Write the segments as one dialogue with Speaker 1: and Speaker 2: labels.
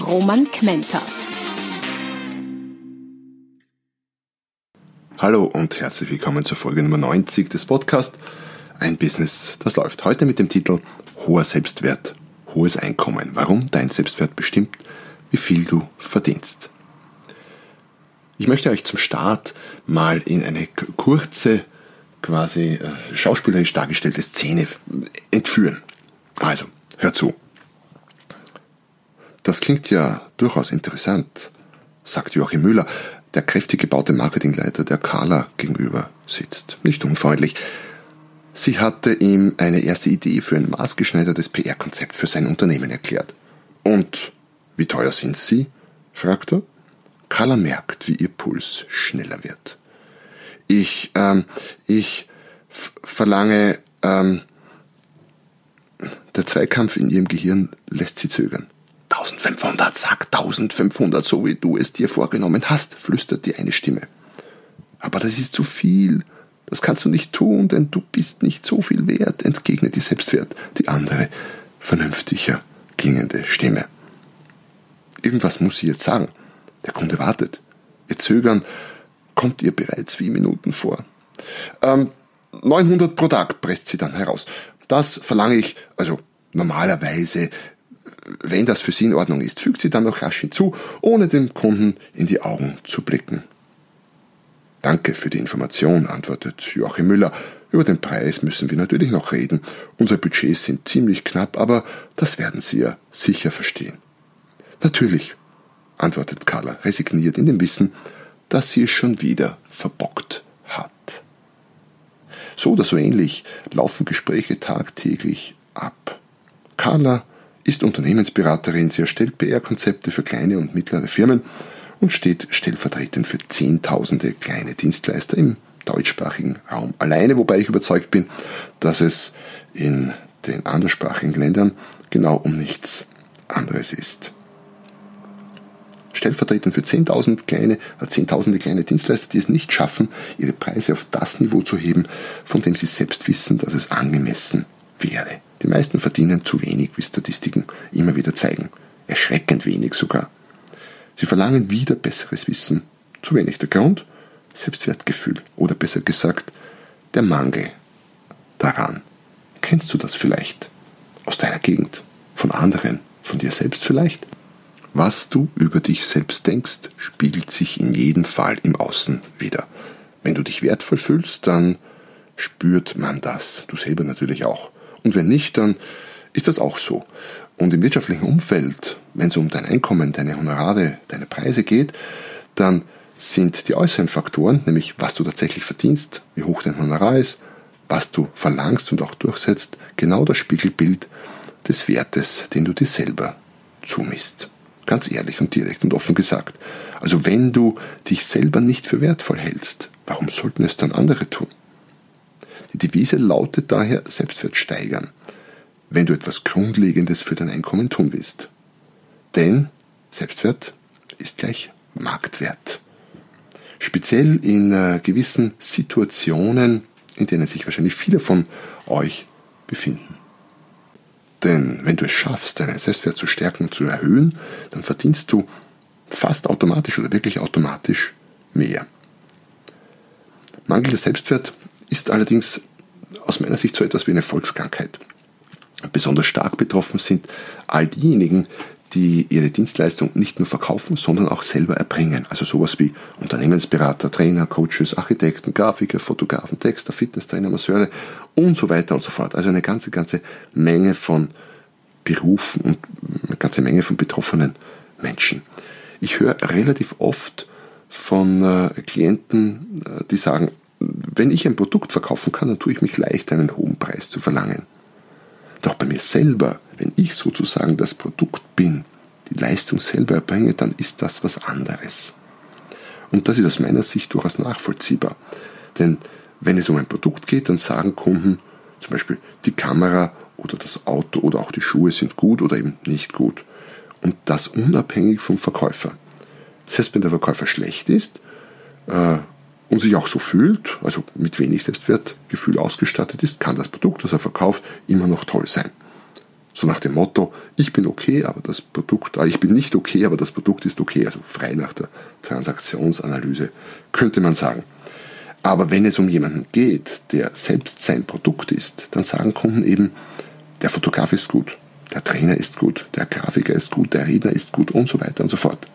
Speaker 1: Roman Kmenter.
Speaker 2: Hallo und herzlich willkommen zur Folge Nummer 90 des Podcasts Ein Business, das läuft. Heute mit dem Titel Hoher Selbstwert, hohes Einkommen. Warum dein Selbstwert bestimmt, wie viel du verdienst. Ich möchte euch zum Start mal in eine kurze, quasi äh, schauspielerisch dargestellte Szene entführen. Also, hör zu. Das klingt ja durchaus interessant, sagt Joachim Müller, der kräftig gebaute Marketingleiter, der Carla gegenüber sitzt. Nicht unfreundlich. Sie hatte ihm eine erste Idee für ein maßgeschneidertes PR-Konzept für sein Unternehmen erklärt. Und wie teuer sind Sie? fragt er. Carla merkt, wie ihr Puls schneller wird. Ich, ähm, ich verlange, ähm, der Zweikampf in ihrem Gehirn lässt sie zögern. 1500, sag 1500, so wie du es dir vorgenommen hast, flüstert die eine Stimme. Aber das ist zu viel. Das kannst du nicht tun, denn du bist nicht so viel wert, entgegnet die Selbstwert, die andere, vernünftiger klingende Stimme. Irgendwas muss sie jetzt sagen. Der Kunde wartet. Ihr Zögern kommt ihr bereits wie Minuten vor. Ähm, 900 pro Tag presst sie dann heraus. Das verlange ich, also normalerweise wenn das für Sie in Ordnung ist, fügt sie dann noch rasch hinzu, ohne dem Kunden in die Augen zu blicken. Danke für die Information, antwortet Joachim Müller. Über den Preis müssen wir natürlich noch reden. Unsere Budgets sind ziemlich knapp, aber das werden Sie ja sicher verstehen. Natürlich, antwortet Carla, resigniert in dem Wissen, dass sie es schon wieder verbockt hat. So oder so ähnlich laufen Gespräche tagtäglich ab. Carla ist Unternehmensberaterin. Sie erstellt PR-Konzepte für kleine und mittlere Firmen und steht stellvertretend für Zehntausende kleine Dienstleister im deutschsprachigen Raum alleine, wobei ich überzeugt bin, dass es in den anderssprachigen Ländern genau um nichts anderes ist. Stellvertretend für 10.000 kleine, äh, Zehntausende kleine Dienstleister, die es nicht schaffen, ihre Preise auf das Niveau zu heben, von dem sie selbst wissen, dass es angemessen wäre. Die meisten verdienen zu wenig, wie Statistiken immer wieder zeigen. Erschreckend wenig sogar. Sie verlangen wieder besseres Wissen. Zu wenig. Der Grund? Selbstwertgefühl. Oder besser gesagt, der Mangel daran. Kennst du das vielleicht? Aus deiner Gegend? Von anderen? Von dir selbst vielleicht? Was du über dich selbst denkst, spiegelt sich in jedem Fall im Außen wieder. Wenn du dich wertvoll fühlst, dann spürt man das. Du selber natürlich auch. Und wenn nicht, dann ist das auch so. Und im wirtschaftlichen Umfeld, wenn es um dein Einkommen, deine Honorare, deine Preise geht, dann sind die äußeren Faktoren, nämlich was du tatsächlich verdienst, wie hoch dein Honorar ist, was du verlangst und auch durchsetzt, genau das Spiegelbild des Wertes, den du dir selber zumisst. Ganz ehrlich und direkt und offen gesagt. Also wenn du dich selber nicht für wertvoll hältst, warum sollten es dann andere tun? Die Devise lautet daher Selbstwert steigern, wenn du etwas Grundlegendes für dein Einkommen tun willst. Denn Selbstwert ist gleich Marktwert. Speziell in äh, gewissen Situationen, in denen sich wahrscheinlich viele von euch befinden. Denn wenn du es schaffst, deinen Selbstwert zu stärken und zu erhöhen, dann verdienst du fast automatisch oder wirklich automatisch mehr. Mangelnder Selbstwert ist allerdings aus meiner Sicht so etwas wie eine Volkskrankheit. Besonders stark betroffen sind all diejenigen, die ihre Dienstleistung nicht nur verkaufen, sondern auch selber erbringen. Also sowas wie Unternehmensberater, Trainer, Coaches, Architekten, Grafiker, Fotografen, Texter, Fitnesstrainer, Masseure und so weiter und so fort. Also eine ganze, ganze Menge von Berufen und eine ganze Menge von betroffenen Menschen. Ich höre relativ oft von äh, Klienten, äh, die sagen, wenn ich ein Produkt verkaufen kann, dann tue ich mich leicht, einen hohen Preis zu verlangen. Doch bei mir selber, wenn ich sozusagen das Produkt bin, die Leistung selber erbringe, dann ist das was anderes. Und das ist aus meiner Sicht durchaus nachvollziehbar. Denn wenn es um ein Produkt geht, dann sagen Kunden zum Beispiel, die Kamera oder das Auto oder auch die Schuhe sind gut oder eben nicht gut. Und das unabhängig vom Verkäufer. Selbst wenn der Verkäufer schlecht ist äh, und sich auch so fühlt, also mit wenig Selbstwertgefühl ausgestattet ist, kann das Produkt, das er verkauft, immer noch toll sein. So nach dem Motto, ich bin okay, aber das Produkt, äh, ich bin nicht okay, aber das Produkt ist okay, also frei nach der Transaktionsanalyse, könnte man sagen. Aber wenn es um jemanden geht, der selbst sein Produkt ist, dann sagen Kunden eben, der Fotograf ist gut, der Trainer ist gut, der Grafiker ist gut, der Redner ist gut und so weiter und so fort.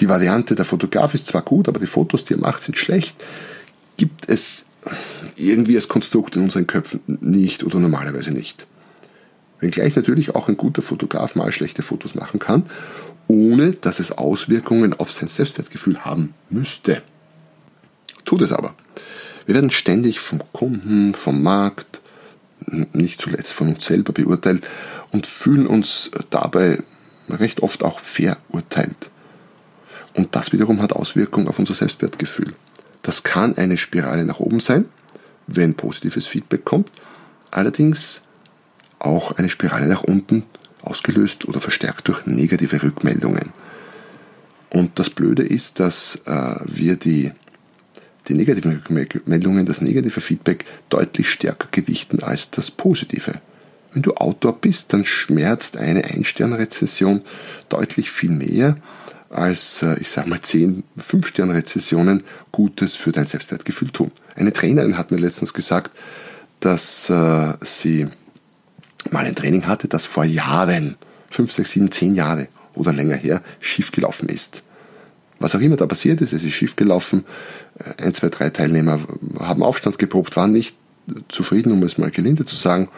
Speaker 2: Die Variante, der Fotograf ist zwar gut, aber die Fotos, die er macht, sind schlecht, gibt es irgendwie als Konstrukt in unseren Köpfen nicht oder normalerweise nicht. Wenngleich natürlich auch ein guter Fotograf mal schlechte Fotos machen kann, ohne dass es Auswirkungen auf sein Selbstwertgefühl haben müsste. Tut es aber. Wir werden ständig vom Kunden, vom Markt, nicht zuletzt von uns selber beurteilt und fühlen uns dabei recht oft auch verurteilt. Und das wiederum hat Auswirkungen auf unser Selbstwertgefühl. Das kann eine Spirale nach oben sein, wenn positives Feedback kommt, allerdings auch eine Spirale nach unten, ausgelöst oder verstärkt durch negative Rückmeldungen. Und das Blöde ist, dass äh, wir die die negativen Rückmeldungen, das negative Feedback deutlich stärker gewichten als das positive. Wenn du Autor bist, dann schmerzt eine Ein-Stern-Rezession deutlich viel mehr als, äh, ich sag mal, 10 Fünf-Stern-Rezessionen Gutes für dein Selbstwertgefühl tun. Eine Trainerin hat mir letztens gesagt, dass äh, sie mal ein Training hatte, das vor Jahren, 5, 6, 7, 10 Jahre oder länger her, schiefgelaufen ist. Was auch immer da passiert ist, es ist schief gelaufen. Ein, zwei, drei Teilnehmer haben Aufstand geprobt, waren nicht zufrieden, um es mal gelinde zu sagen.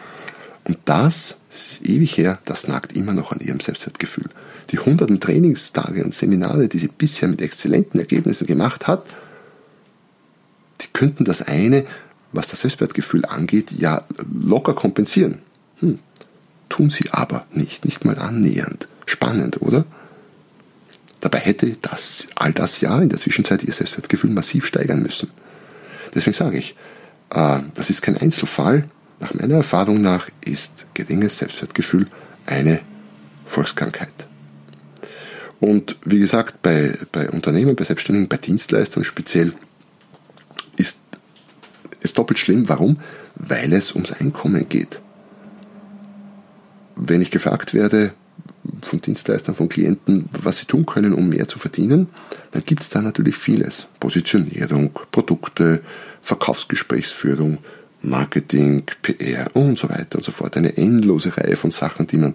Speaker 2: Und das, das ist ewig her, das nagt immer noch an ihrem Selbstwertgefühl. Die hunderten Trainingstage und Seminare, die sie bisher mit exzellenten Ergebnissen gemacht hat, die könnten das eine, was das Selbstwertgefühl angeht, ja locker kompensieren. Hm. Tun sie aber nicht, nicht mal annähernd. Spannend, oder? Dabei hätte das, all das ja in der Zwischenzeit ihr Selbstwertgefühl massiv steigern müssen. Deswegen sage ich, äh, das ist kein Einzelfall. Nach meiner Erfahrung nach ist geringes Selbstwertgefühl eine Volkskrankheit. Und wie gesagt, bei, bei Unternehmen, bei Selbstständigen, bei Dienstleistern speziell ist es doppelt schlimm. Warum? Weil es ums Einkommen geht. Wenn ich gefragt werde, von Dienstleistern, von Klienten, was sie tun können, um mehr zu verdienen, dann gibt es da natürlich vieles. Positionierung, Produkte, Verkaufsgesprächsführung, Marketing, PR und so weiter und so fort. Eine endlose Reihe von Sachen, die man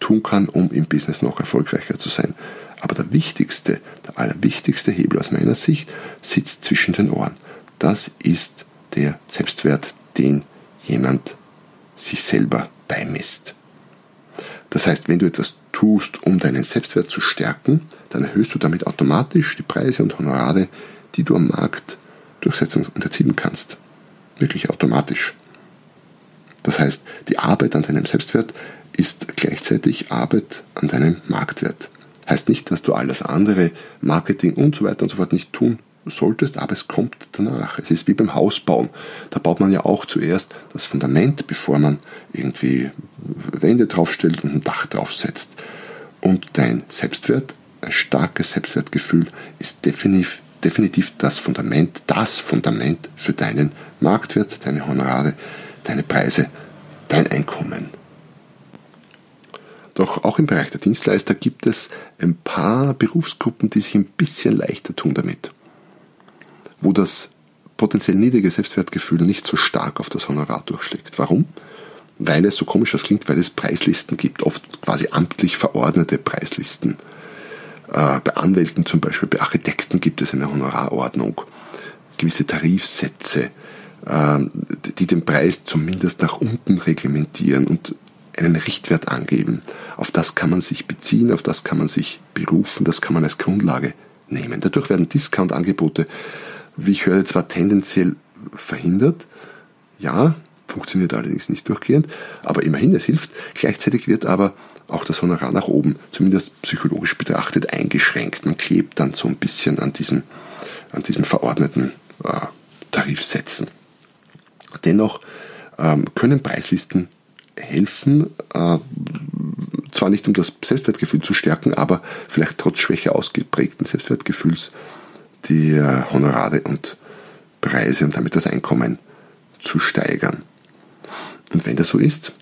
Speaker 2: tun kann, um im Business noch erfolgreicher zu sein. Aber der wichtigste, der allerwichtigste Hebel aus meiner Sicht sitzt zwischen den Ohren. Das ist der Selbstwert, den jemand sich selber beimisst. Das heißt, wenn du etwas tust, um deinen Selbstwert zu stärken, dann erhöhst du damit automatisch die Preise und Honorare, die du am Markt durchsetzen und erzielen kannst. Wirklich automatisch. Das heißt, die Arbeit an deinem Selbstwert ist gleichzeitig Arbeit an deinem Marktwert. Heißt nicht, dass du alles andere, Marketing und so weiter und so fort nicht tun solltest, aber es kommt danach. Es ist wie beim Hausbauen. Da baut man ja auch zuerst das Fundament, bevor man irgendwie Wände draufstellt und ein Dach draufsetzt. Und dein Selbstwert, ein starkes Selbstwertgefühl, ist definitiv, definitiv das Fundament, das Fundament für deinen Marktwert, deine Honorare, deine Preise, dein Einkommen. Doch auch im Bereich der Dienstleister gibt es ein paar Berufsgruppen, die sich ein bisschen leichter tun damit wo das potenziell niedrige Selbstwertgefühl nicht so stark auf das Honorar durchschlägt. Warum? Weil es so komisch das klingt, weil es Preislisten gibt, oft quasi amtlich verordnete Preislisten. Äh, bei Anwälten zum Beispiel, bei Architekten gibt es eine Honorarordnung, gewisse Tarifsätze, äh, die den Preis zumindest nach unten reglementieren und einen Richtwert angeben. Auf das kann man sich beziehen, auf das kann man sich berufen, das kann man als Grundlage nehmen. Dadurch werden Discount-Angebote wie ich höre, zwar tendenziell verhindert, ja, funktioniert allerdings nicht durchgehend, aber immerhin, es hilft. Gleichzeitig wird aber auch das Honorar nach oben, zumindest psychologisch betrachtet, eingeschränkt. Man klebt dann so ein bisschen an diesem, an diesem verordneten äh, Tarifsätzen. Dennoch ähm, können Preislisten helfen, äh, zwar nicht um das Selbstwertgefühl zu stärken, aber vielleicht trotz schwächer ausgeprägten Selbstwertgefühls die äh, Honorare und Preise und damit das Einkommen zu steigern. Und wenn das so ist,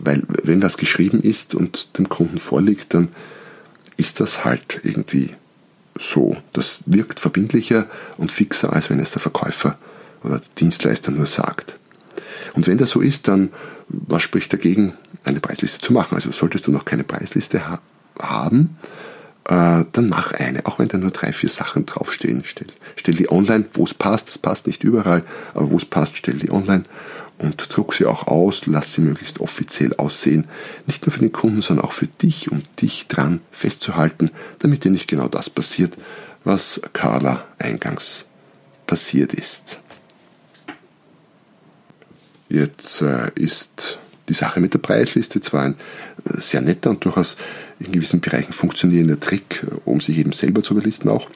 Speaker 2: weil wenn was geschrieben ist und dem Kunden vorliegt, dann ist das halt irgendwie so. Das wirkt verbindlicher und fixer, als wenn es der Verkäufer oder der Dienstleister nur sagt. Und wenn das so ist, dann was spricht dagegen, eine Preisliste zu machen? Also solltest du noch keine Preisliste ha haben, äh, dann mach eine, auch wenn da nur drei, vier Sachen draufstehen. Stell, stell die online, wo es passt, das passt nicht überall, aber wo es passt, stell die online und druck sie auch aus, lass sie möglichst offiziell aussehen. Nicht nur für den Kunden, sondern auch für dich, um dich dran festzuhalten, damit dir nicht genau das passiert, was Carla eingangs passiert ist. Jetzt äh, ist die Sache mit der Preisliste zwar ein äh, sehr netter und durchaus in gewissen Bereichen funktionierender Trick, äh, um sich eben selber zu überlisten auch.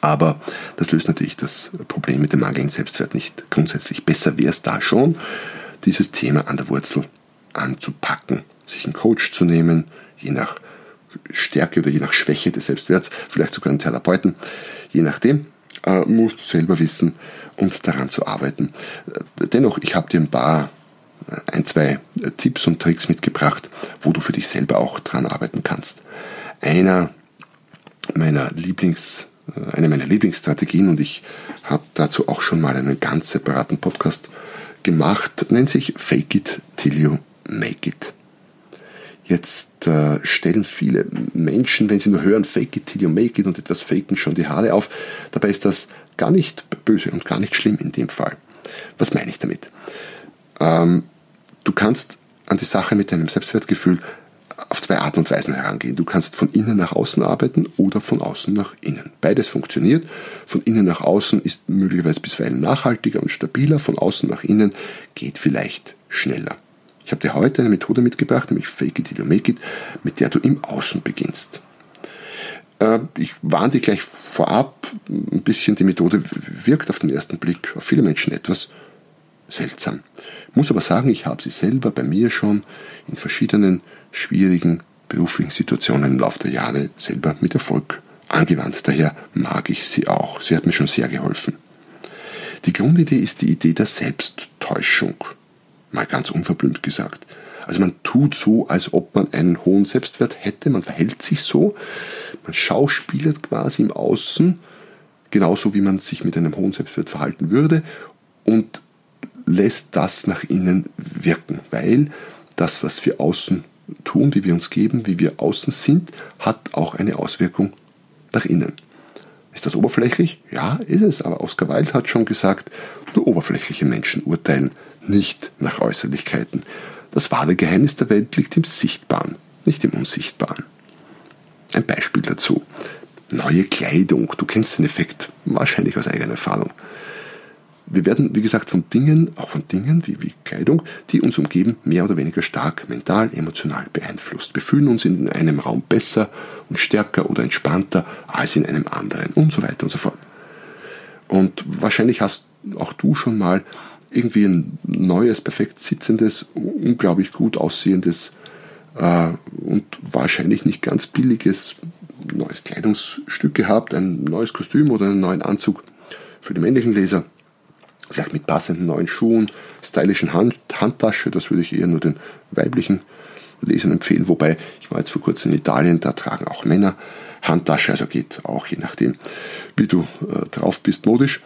Speaker 2: Aber das löst natürlich das Problem mit dem mangelnden Selbstwert nicht grundsätzlich. Besser wäre es da schon, dieses Thema an der Wurzel anzupacken, sich einen Coach zu nehmen, je nach Stärke oder je nach Schwäche des Selbstwerts, vielleicht sogar einen Therapeuten, je nachdem, äh, musst du selber wissen und daran zu arbeiten. Äh, dennoch, ich habe dir ein paar ein, zwei Tipps und Tricks mitgebracht, wo du für dich selber auch dran arbeiten kannst. Einer meiner Lieblings, eine meiner Lieblingsstrategien und ich habe dazu auch schon mal einen ganz separaten Podcast gemacht, nennt sich Fake It Till You Make It. Jetzt äh, stellen viele Menschen, wenn sie nur hören, Fake It Till You Make It und etwas faken, schon die Haare auf. Dabei ist das gar nicht böse und gar nicht schlimm in dem Fall. Was meine ich damit? Ähm, Du kannst an die Sache mit deinem Selbstwertgefühl auf zwei Arten und Weisen herangehen. Du kannst von innen nach außen arbeiten oder von außen nach innen. Beides funktioniert. Von innen nach außen ist möglicherweise bisweilen nachhaltiger und stabiler. Von außen nach innen geht vielleicht schneller. Ich habe dir heute eine Methode mitgebracht, nämlich Fake It Till You Make It, mit der du im Außen beginnst. Äh, ich warne dir gleich vorab, ein bisschen die Methode wirkt auf den ersten Blick auf viele Menschen etwas seltsam. Muss aber sagen, ich habe sie selber bei mir schon in verschiedenen schwierigen beruflichen Situationen im Laufe der Jahre selber mit Erfolg angewandt. Daher mag ich sie auch. Sie hat mir schon sehr geholfen. Die Grundidee ist die Idee der Selbsttäuschung. Mal ganz unverblümt gesagt. Also man tut so, als ob man einen hohen Selbstwert hätte, man verhält sich so, man schauspielert quasi im Außen, genauso wie man sich mit einem hohen Selbstwert verhalten würde und lässt das nach innen wirken, weil das, was wir außen tun, wie wir uns geben, wie wir außen sind, hat auch eine Auswirkung nach innen. Ist das oberflächlich? Ja, ist es. Aber Oscar Wilde hat schon gesagt, nur oberflächliche Menschen urteilen nicht nach Äußerlichkeiten. Das wahre Geheimnis der Welt liegt im Sichtbaren, nicht im Unsichtbaren. Ein Beispiel dazu. Neue Kleidung. Du kennst den Effekt wahrscheinlich aus eigener Erfahrung. Wir werden, wie gesagt, von Dingen, auch von Dingen wie, wie Kleidung, die uns umgeben, mehr oder weniger stark mental, emotional beeinflusst. Wir fühlen uns in einem Raum besser und stärker oder entspannter als in einem anderen und so weiter und so fort. Und wahrscheinlich hast auch du schon mal irgendwie ein neues, perfekt sitzendes, unglaublich gut aussehendes äh, und wahrscheinlich nicht ganz billiges neues Kleidungsstück gehabt, ein neues Kostüm oder einen neuen Anzug für die männlichen Leser vielleicht mit passenden neuen Schuhen, stylischen Hand, Handtasche, das würde ich eher nur den weiblichen Lesern empfehlen, wobei ich war jetzt vor kurzem in Italien, da tragen auch Männer Handtasche, also geht auch je nachdem, wie du äh, drauf bist modisch.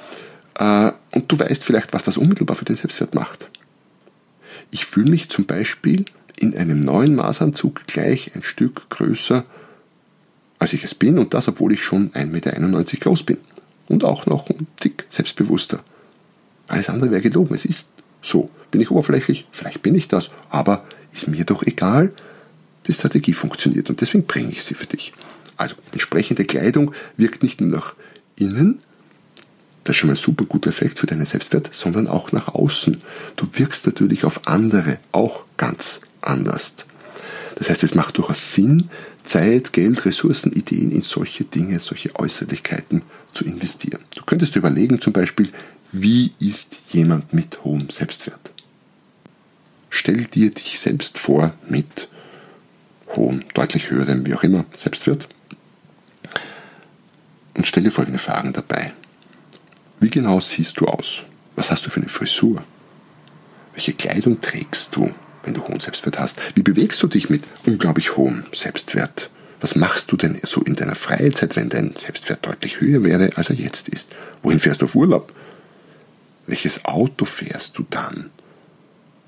Speaker 2: Äh, und du weißt vielleicht, was das unmittelbar für den Selbstwert macht. Ich fühle mich zum Beispiel in einem neuen Maßanzug gleich ein Stück größer, als ich es bin, und das, obwohl ich schon 1,91 Meter groß bin. Und auch noch ein Tick selbstbewusster. Alles andere wäre gelogen. Es ist so. Bin ich oberflächlich? Vielleicht bin ich das. Aber ist mir doch egal. Die Strategie funktioniert und deswegen bringe ich sie für dich. Also entsprechende Kleidung wirkt nicht nur nach innen, das ist schon mal ein super guter Effekt für deinen Selbstwert, sondern auch nach außen. Du wirkst natürlich auf andere auch ganz anders. Das heißt, es macht durchaus Sinn, Zeit, Geld, Ressourcen, Ideen in solche Dinge, solche Äußerlichkeiten zu investieren. Du könntest überlegen zum Beispiel, wie ist jemand mit hohem Selbstwert? Stell dir dich selbst vor mit hohem, deutlich höherem, wie auch immer, Selbstwert und stell dir folgende Fragen dabei. Wie genau siehst du aus? Was hast du für eine Frisur? Welche Kleidung trägst du, wenn du hohen Selbstwert hast? Wie bewegst du dich mit unglaublich hohem Selbstwert? Was machst du denn so in deiner Freizeit, wenn dein Selbstwert deutlich höher wäre, als er jetzt ist? Wohin fährst du auf Urlaub? Welches Auto fährst du dann?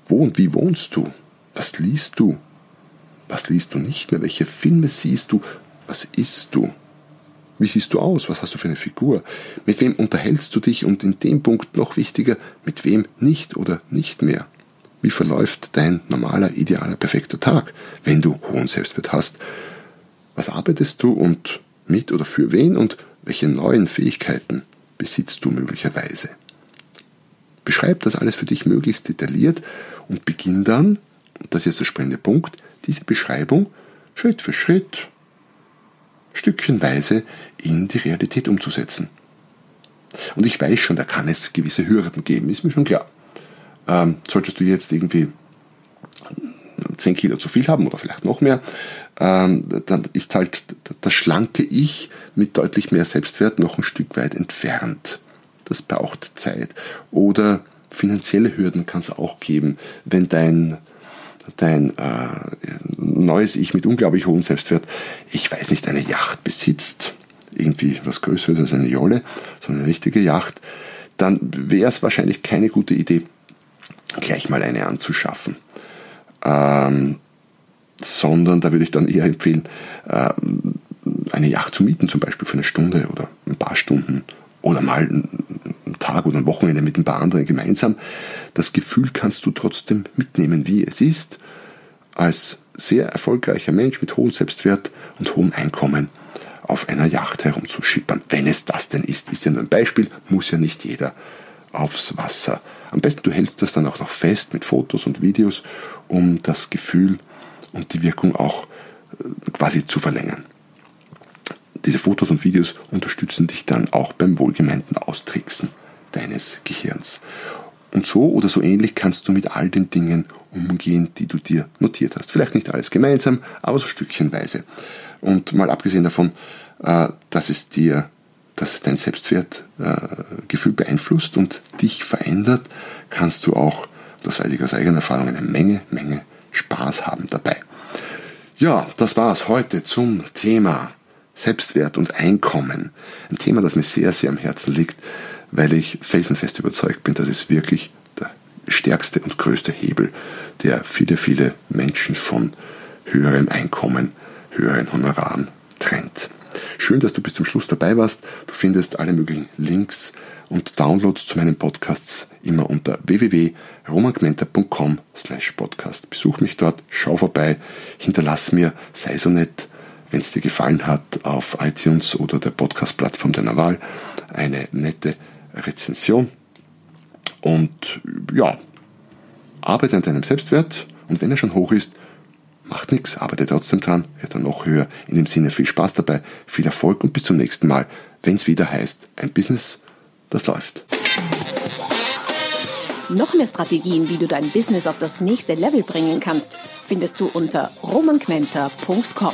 Speaker 2: Wo und wie wohnst du? Was liest du? Was liest du nicht mehr? Welche Filme siehst du? Was isst du? Wie siehst du aus? Was hast du für eine Figur? Mit wem unterhältst du dich? Und in dem Punkt noch wichtiger, mit wem nicht oder nicht mehr? Wie verläuft dein normaler, idealer, perfekter Tag, wenn du hohen Selbstwert hast? Was arbeitest du und mit oder für wen und welche neuen Fähigkeiten besitzt du möglicherweise? Beschreib das alles für dich möglichst detailliert und beginn dann, und das ist jetzt der springende Punkt, diese Beschreibung Schritt für Schritt stückchenweise in die Realität umzusetzen. Und ich weiß schon, da kann es gewisse Hürden geben, ist mir schon klar. Ähm, solltest du jetzt irgendwie 10 Kilo zu viel haben oder vielleicht noch mehr, ähm, dann ist halt das schlanke Ich mit deutlich mehr Selbstwert noch ein Stück weit entfernt. Das braucht Zeit. Oder finanzielle Hürden kann es auch geben, wenn dein dein äh, neues Ich mit unglaublich hohem Selbstwert, ich weiß nicht, eine Yacht besitzt, irgendwie was Größeres als eine Jolle, sondern eine richtige Yacht, dann wäre es wahrscheinlich keine gute Idee, gleich mal eine anzuschaffen. Ähm, sondern da würde ich dann eher empfehlen, äh, eine Yacht zu mieten, zum Beispiel für eine Stunde oder ein paar Stunden oder mal einen Tag oder ein Wochenende mit ein paar anderen gemeinsam. Das Gefühl kannst du trotzdem mitnehmen, wie es ist, als sehr erfolgreicher Mensch mit hohem Selbstwert und hohem Einkommen auf einer Yacht herumzuschippern. Wenn es das denn ist, ist ja nur ein Beispiel, muss ja nicht jeder aufs Wasser. Am besten du hältst das dann auch noch fest mit Fotos und Videos, um das Gefühl und die Wirkung auch äh, quasi zu verlängern. Diese Fotos und Videos unterstützen dich dann auch beim wohlgemeinten Austricksen deines Gehirns. Und so oder so ähnlich kannst du mit all den Dingen umgehen, die du dir notiert hast. Vielleicht nicht alles gemeinsam, aber so stückchenweise. Und mal abgesehen davon, äh, dass es dir, dass es dein Selbstwertgefühl äh, beeinflusst und dich verändert, kannst du auch, das weiß ich aus eigener Erfahrung, eine Menge, Menge Spaß haben dabei. Ja, das war's heute zum Thema Selbstwert und Einkommen. Ein Thema, das mir sehr, sehr am Herzen liegt, weil ich felsenfest überzeugt bin, dass es wirklich der stärkste und größte Hebel, der viele, viele Menschen von höherem Einkommen, höheren Honoraren trennt. Schön, dass du bis zum Schluss dabei warst. Du findest alle möglichen Links und Downloads zu meinen Podcasts immer unter www.romangmenta.com slash podcast. Besuch mich dort, schau vorbei, hinterlass mir, sei so nett, wenn es dir gefallen hat, auf iTunes oder der Podcast-Plattform deiner Wahl eine nette Rezension. Und ja, arbeite an deinem Selbstwert und wenn er schon hoch ist, macht nichts, arbeite trotzdem dran, wird er noch höher. In dem Sinne viel Spaß dabei, viel Erfolg und bis zum nächsten Mal, wenn es wieder heißt, ein Business, das läuft.
Speaker 1: Noch mehr Strategien, wie du dein Business auf das nächste Level bringen kannst, findest du unter romanquenter.com